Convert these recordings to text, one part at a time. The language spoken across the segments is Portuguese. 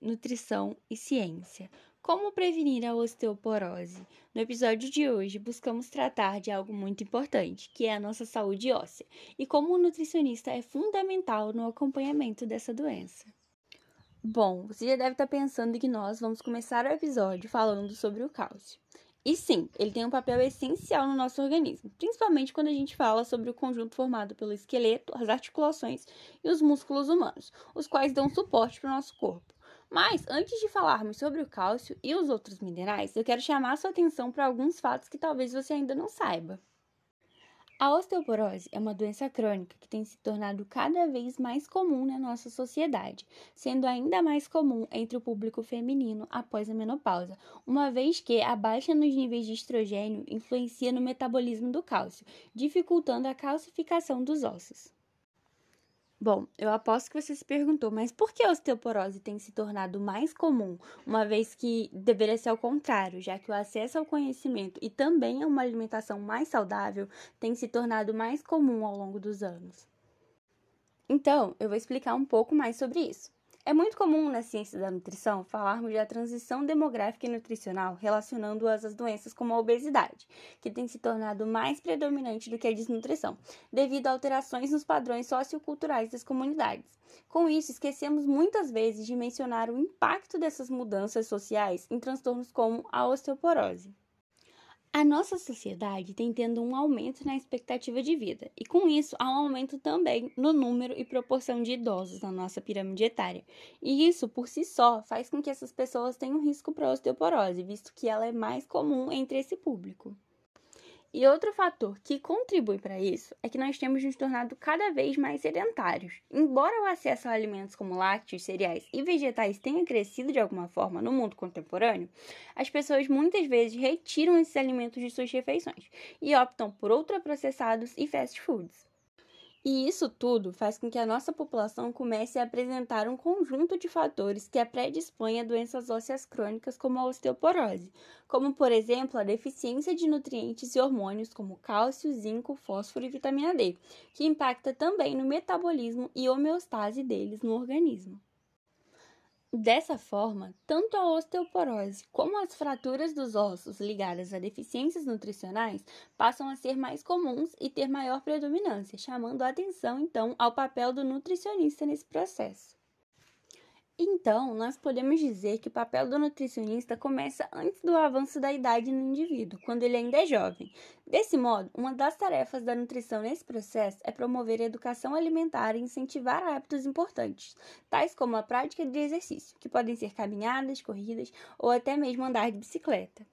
nutrição e ciência. Como prevenir a osteoporose? No episódio de hoje, buscamos tratar de algo muito importante, que é a nossa saúde óssea, e como o nutricionista é fundamental no acompanhamento dessa doença. Bom, você já deve estar pensando que nós vamos começar o episódio falando sobre o cálcio. E sim, ele tem um papel essencial no nosso organismo, principalmente quando a gente fala sobre o conjunto formado pelo esqueleto, as articulações e os músculos humanos, os quais dão suporte para o nosso corpo. Mas antes de falarmos sobre o cálcio e os outros minerais, eu quero chamar a sua atenção para alguns fatos que talvez você ainda não saiba. A osteoporose é uma doença crônica que tem se tornado cada vez mais comum na nossa sociedade, sendo ainda mais comum entre o público feminino após a menopausa, uma vez que a baixa nos níveis de estrogênio influencia no metabolismo do cálcio, dificultando a calcificação dos ossos. Bom, eu aposto que você se perguntou, mas por que a osteoporose tem se tornado mais comum, uma vez que deveria ser ao contrário, já que o acesso ao conhecimento e também a uma alimentação mais saudável tem se tornado mais comum ao longo dos anos? Então, eu vou explicar um pouco mais sobre isso. É muito comum na ciência da nutrição falarmos da transição demográfica e nutricional relacionando-as às doenças como a obesidade, que tem se tornado mais predominante do que a desnutrição, devido a alterações nos padrões socioculturais das comunidades. Com isso, esquecemos muitas vezes de mencionar o impacto dessas mudanças sociais em transtornos como a osteoporose. A nossa sociedade tem tendo um aumento na expectativa de vida, e com isso há um aumento também no número e proporção de idosos na nossa pirâmide etária. E isso, por si só, faz com que essas pessoas tenham risco para osteoporose, visto que ela é mais comum entre esse público. E outro fator que contribui para isso é que nós temos nos tornado cada vez mais sedentários. Embora o acesso a alimentos como lácteos, cereais e vegetais tenha crescido de alguma forma no mundo contemporâneo, as pessoas muitas vezes retiram esses alimentos de suas refeições e optam por ultraprocessados e fast foods. E isso tudo faz com que a nossa população comece a apresentar um conjunto de fatores que a predispõem a doenças ósseas crônicas como a osteoporose, como por exemplo a deficiência de nutrientes e hormônios como cálcio, zinco, fósforo e vitamina D, que impacta também no metabolismo e homeostase deles no organismo. Dessa forma, tanto a osteoporose como as fraturas dos ossos ligadas a deficiências nutricionais passam a ser mais comuns e ter maior predominância, chamando a atenção então ao papel do nutricionista nesse processo. Então, nós podemos dizer que o papel do nutricionista começa antes do avanço da idade no indivíduo, quando ele ainda é jovem. Desse modo, uma das tarefas da nutrição nesse processo é promover a educação alimentar e incentivar hábitos importantes, tais como a prática de exercício, que podem ser caminhadas, corridas ou até mesmo andar de bicicleta.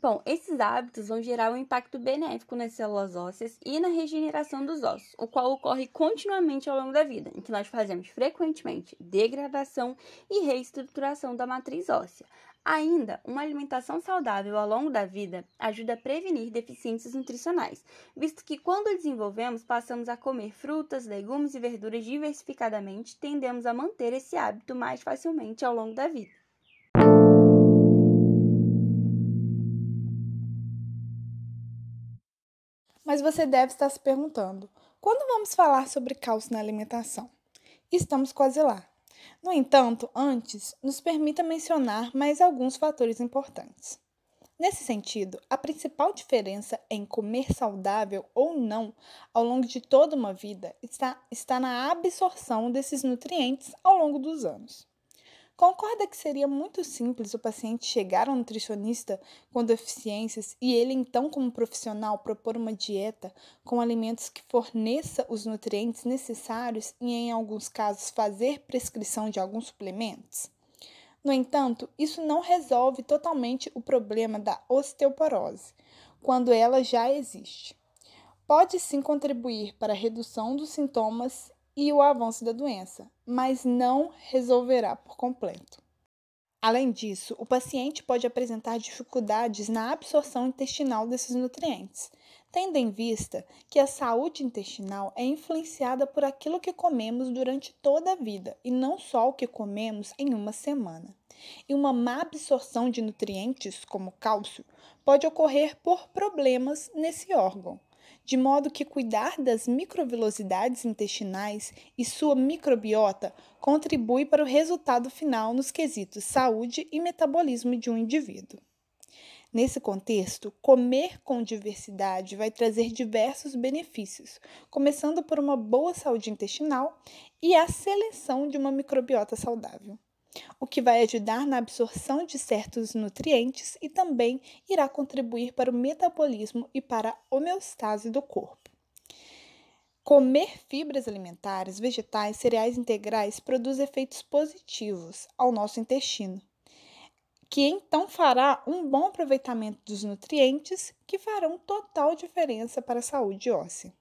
Bom, esses hábitos vão gerar um impacto benéfico nas células ósseas e na regeneração dos ossos, o qual ocorre continuamente ao longo da vida, em que nós fazemos frequentemente degradação e reestruturação da matriz óssea. Ainda, uma alimentação saudável ao longo da vida ajuda a prevenir deficiências nutricionais, visto que quando desenvolvemos, passamos a comer frutas, legumes e verduras diversificadamente, tendemos a manter esse hábito mais facilmente ao longo da vida. Mas você deve estar se perguntando: quando vamos falar sobre cálcio na alimentação? Estamos quase lá. No entanto, antes, nos permita mencionar mais alguns fatores importantes. Nesse sentido, a principal diferença em comer saudável ou não ao longo de toda uma vida está, está na absorção desses nutrientes ao longo dos anos. Concorda que seria muito simples o paciente chegar ao nutricionista com deficiências e ele, então, como profissional, propor uma dieta com alimentos que forneça os nutrientes necessários e, em alguns casos, fazer prescrição de alguns suplementos? No entanto, isso não resolve totalmente o problema da osteoporose, quando ela já existe. Pode sim contribuir para a redução dos sintomas e o avanço da doença, mas não resolverá por completo. Além disso, o paciente pode apresentar dificuldades na absorção intestinal desses nutrientes, tendo em vista que a saúde intestinal é influenciada por aquilo que comemos durante toda a vida e não só o que comemos em uma semana. E uma má absorção de nutrientes, como cálcio, pode ocorrer por problemas nesse órgão, de modo que cuidar das microvilosidades intestinais e sua microbiota contribui para o resultado final nos quesitos saúde e metabolismo de um indivíduo. Nesse contexto, comer com diversidade vai trazer diversos benefícios, começando por uma boa saúde intestinal e a seleção de uma microbiota saudável, o que vai ajudar na absorção de certos nutrientes e também irá contribuir para o metabolismo e para a homeostase do corpo. Comer fibras alimentares, vegetais, cereais integrais produz efeitos positivos ao nosso intestino, que então fará um bom aproveitamento dos nutrientes que farão total diferença para a saúde óssea.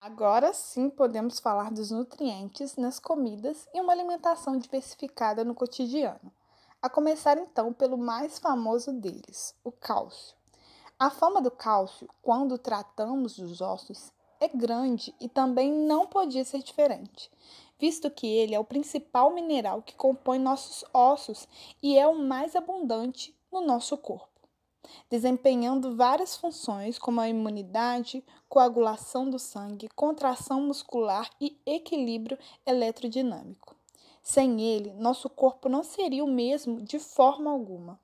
Agora sim podemos falar dos nutrientes nas comidas e uma alimentação diversificada no cotidiano. A começar então pelo mais famoso deles, o cálcio. A fama do cálcio, quando tratamos dos ossos, é grande e também não podia ser diferente visto que ele é o principal mineral que compõe nossos ossos e é o mais abundante no nosso corpo, desempenhando várias funções como a imunidade, coagulação do sangue, contração muscular e equilíbrio eletrodinâmico. Sem ele, nosso corpo não seria o mesmo de forma alguma.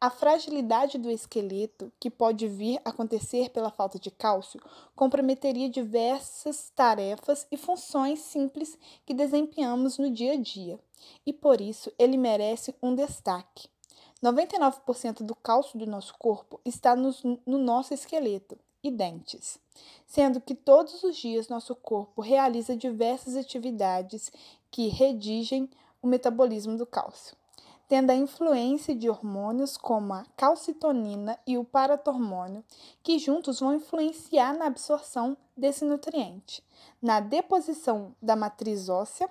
A fragilidade do esqueleto, que pode vir a acontecer pela falta de cálcio, comprometeria diversas tarefas e funções simples que desempenhamos no dia a dia, e por isso ele merece um destaque. 99% do cálcio do nosso corpo está no nosso esqueleto e dentes, sendo que todos os dias nosso corpo realiza diversas atividades que redigem o metabolismo do cálcio tendo a influência de hormônios como a calcitonina e o paratormônio, que juntos vão influenciar na absorção desse nutriente, na deposição da matriz óssea,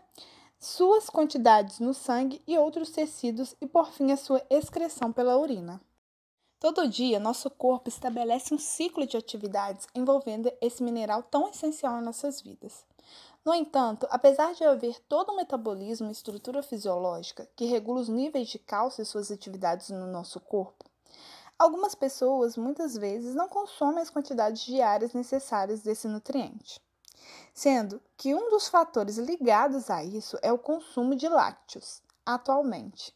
suas quantidades no sangue e outros tecidos e, por fim, a sua excreção pela urina. Todo dia, nosso corpo estabelece um ciclo de atividades envolvendo esse mineral tão essencial em nossas vidas. No entanto, apesar de haver todo um metabolismo e estrutura fisiológica que regula os níveis de cálcio e suas atividades no nosso corpo, algumas pessoas muitas vezes não consomem as quantidades diárias necessárias desse nutriente. Sendo que um dos fatores ligados a isso é o consumo de lácteos, atualmente,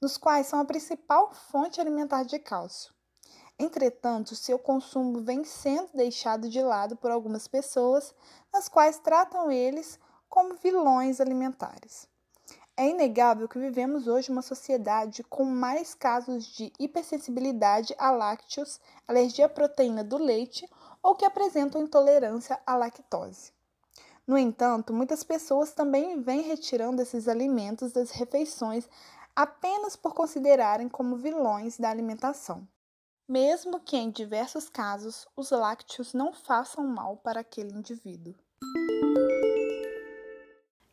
nos quais são a principal fonte alimentar de cálcio. Entretanto, seu consumo vem sendo deixado de lado por algumas pessoas, as quais tratam eles como vilões alimentares. É inegável que vivemos hoje uma sociedade com mais casos de hipersensibilidade a lácteos, alergia à proteína do leite ou que apresentam intolerância à lactose. No entanto, muitas pessoas também vêm retirando esses alimentos das refeições apenas por considerarem como vilões da alimentação mesmo que em diversos casos os lácteos não façam mal para aquele indivíduo.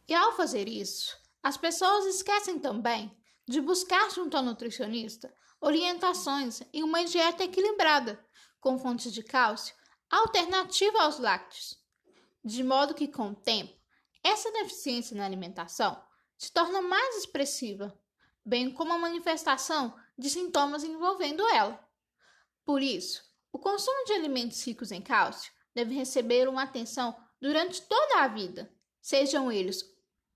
E ao fazer isso, as pessoas esquecem também de buscar junto ao nutricionista orientações em uma dieta equilibrada, com fontes de cálcio alternativa aos lácteos, de modo que com o tempo essa deficiência na alimentação se torna mais expressiva, bem como a manifestação de sintomas envolvendo ela. Por isso, o consumo de alimentos ricos em cálcio deve receber uma atenção durante toda a vida, sejam eles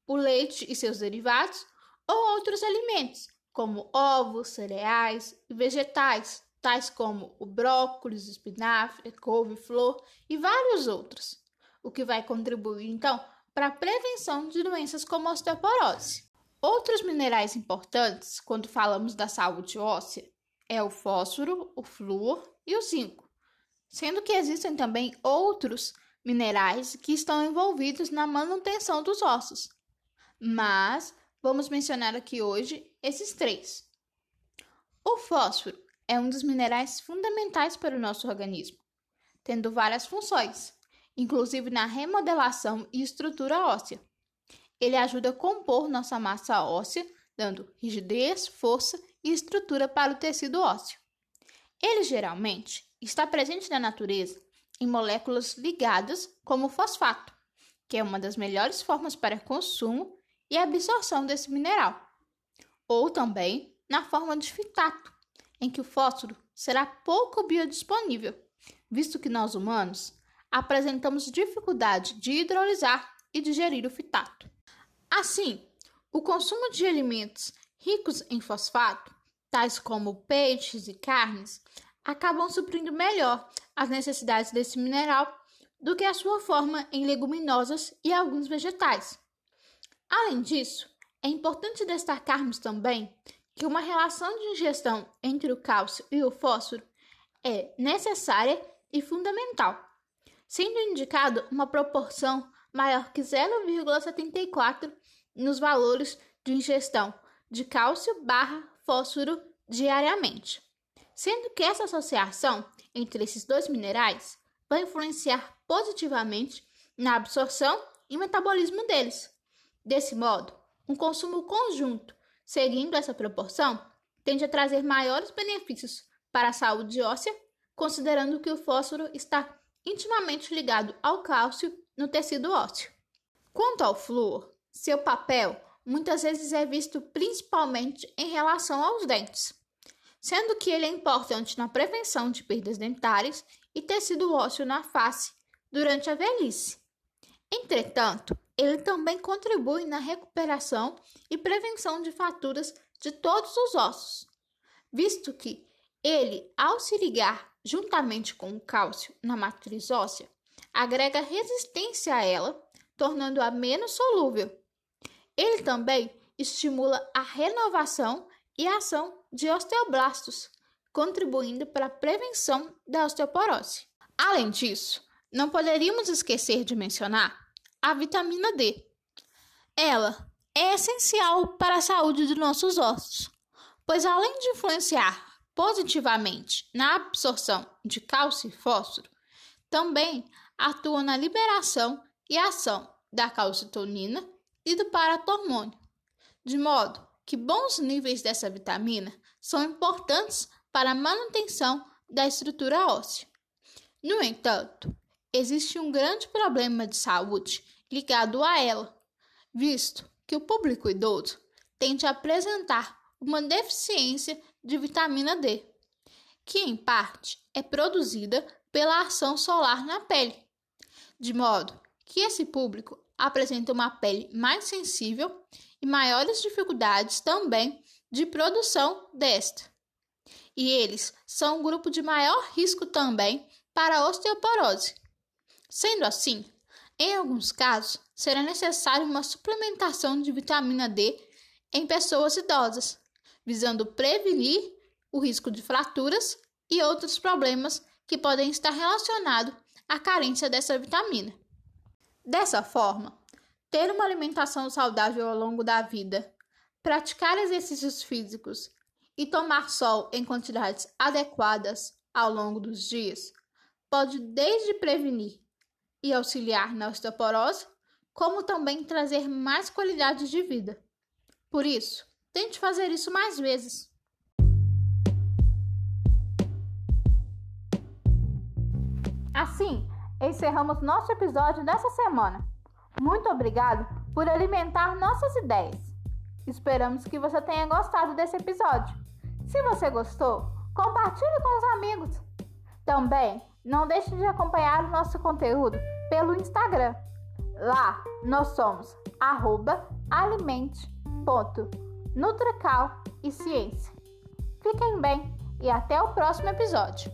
o leite e seus derivados ou outros alimentos, como ovos, cereais e vegetais, tais como o brócolis, espinafre, couve-flor e vários outros, o que vai contribuir então para a prevenção de doenças como osteoporose. Outros minerais importantes quando falamos da saúde óssea é o fósforo, o flúor e o zinco, sendo que existem também outros minerais que estão envolvidos na manutenção dos ossos. Mas vamos mencionar aqui hoje esses três. O fósforo é um dos minerais fundamentais para o nosso organismo, tendo várias funções, inclusive na remodelação e estrutura óssea. Ele ajuda a compor nossa massa óssea, dando rigidez, força e estrutura para o tecido ósseo. Ele geralmente está presente na natureza em moléculas ligadas como o fosfato, que é uma das melhores formas para consumo e absorção desse mineral, ou também na forma de fitato, em que o fósforo será pouco biodisponível, visto que nós humanos apresentamos dificuldade de hidrolisar e digerir o fitato. Assim, o consumo de alimentos ricos em fosfato, tais como peixes e carnes, acabam suprindo melhor as necessidades desse mineral do que a sua forma em leguminosas e alguns vegetais. Além disso, é importante destacarmos também que uma relação de ingestão entre o cálcio e o fósforo é necessária e fundamental, sendo indicado uma proporção maior que 0,74 nos valores de ingestão de cálcio barra fósforo diariamente, sendo que essa associação entre esses dois minerais vai influenciar positivamente na absorção e metabolismo deles. Desse modo, um consumo conjunto, seguindo essa proporção, tende a trazer maiores benefícios para a saúde óssea, considerando que o fósforo está intimamente ligado ao cálcio no tecido ósseo. Quanto ao flúor, seu papel muitas vezes é visto principalmente em relação aos dentes, sendo que ele é importante na prevenção de perdas dentárias e tecido ósseo na face durante a velhice. Entretanto, ele também contribui na recuperação e prevenção de fraturas de todos os ossos, visto que ele, ao se ligar juntamente com o cálcio na matriz óssea, agrega resistência a ela, tornando-a menos solúvel. Ele também estimula a renovação e a ação de osteoblastos, contribuindo para a prevenção da osteoporose. Além disso, não poderíamos esquecer de mencionar a vitamina D. Ela é essencial para a saúde de nossos ossos, pois além de influenciar positivamente na absorção de cálcio e fósforo, também atua na liberação e ação da calcitonina e do paratormônio, de modo que bons níveis dessa vitamina são importantes para a manutenção da estrutura óssea. No entanto, existe um grande problema de saúde ligado a ela, visto que o público idoso tende a apresentar uma deficiência de vitamina D, que em parte é produzida pela ação solar na pele, de modo que esse público apresenta uma pele mais sensível e maiores dificuldades também de produção desta. E eles são um grupo de maior risco também para osteoporose. Sendo assim, em alguns casos, será necessária uma suplementação de vitamina D em pessoas idosas, visando prevenir o risco de fraturas e outros problemas que podem estar relacionados à carência dessa vitamina. Dessa forma, ter uma alimentação saudável ao longo da vida, praticar exercícios físicos e tomar sol em quantidades adequadas ao longo dos dias pode desde prevenir e auxiliar na osteoporose, como também trazer mais qualidade de vida. Por isso, tente fazer isso mais vezes. Assim, encerramos nosso episódio dessa semana. Muito obrigado por alimentar nossas ideias. Esperamos que você tenha gostado desse episódio. Se você gostou, compartilhe com os amigos. Também não deixe de acompanhar o nosso conteúdo pelo Instagram. Lá nós somos alimente.nutrical e ciência. Fiquem bem e até o próximo episódio.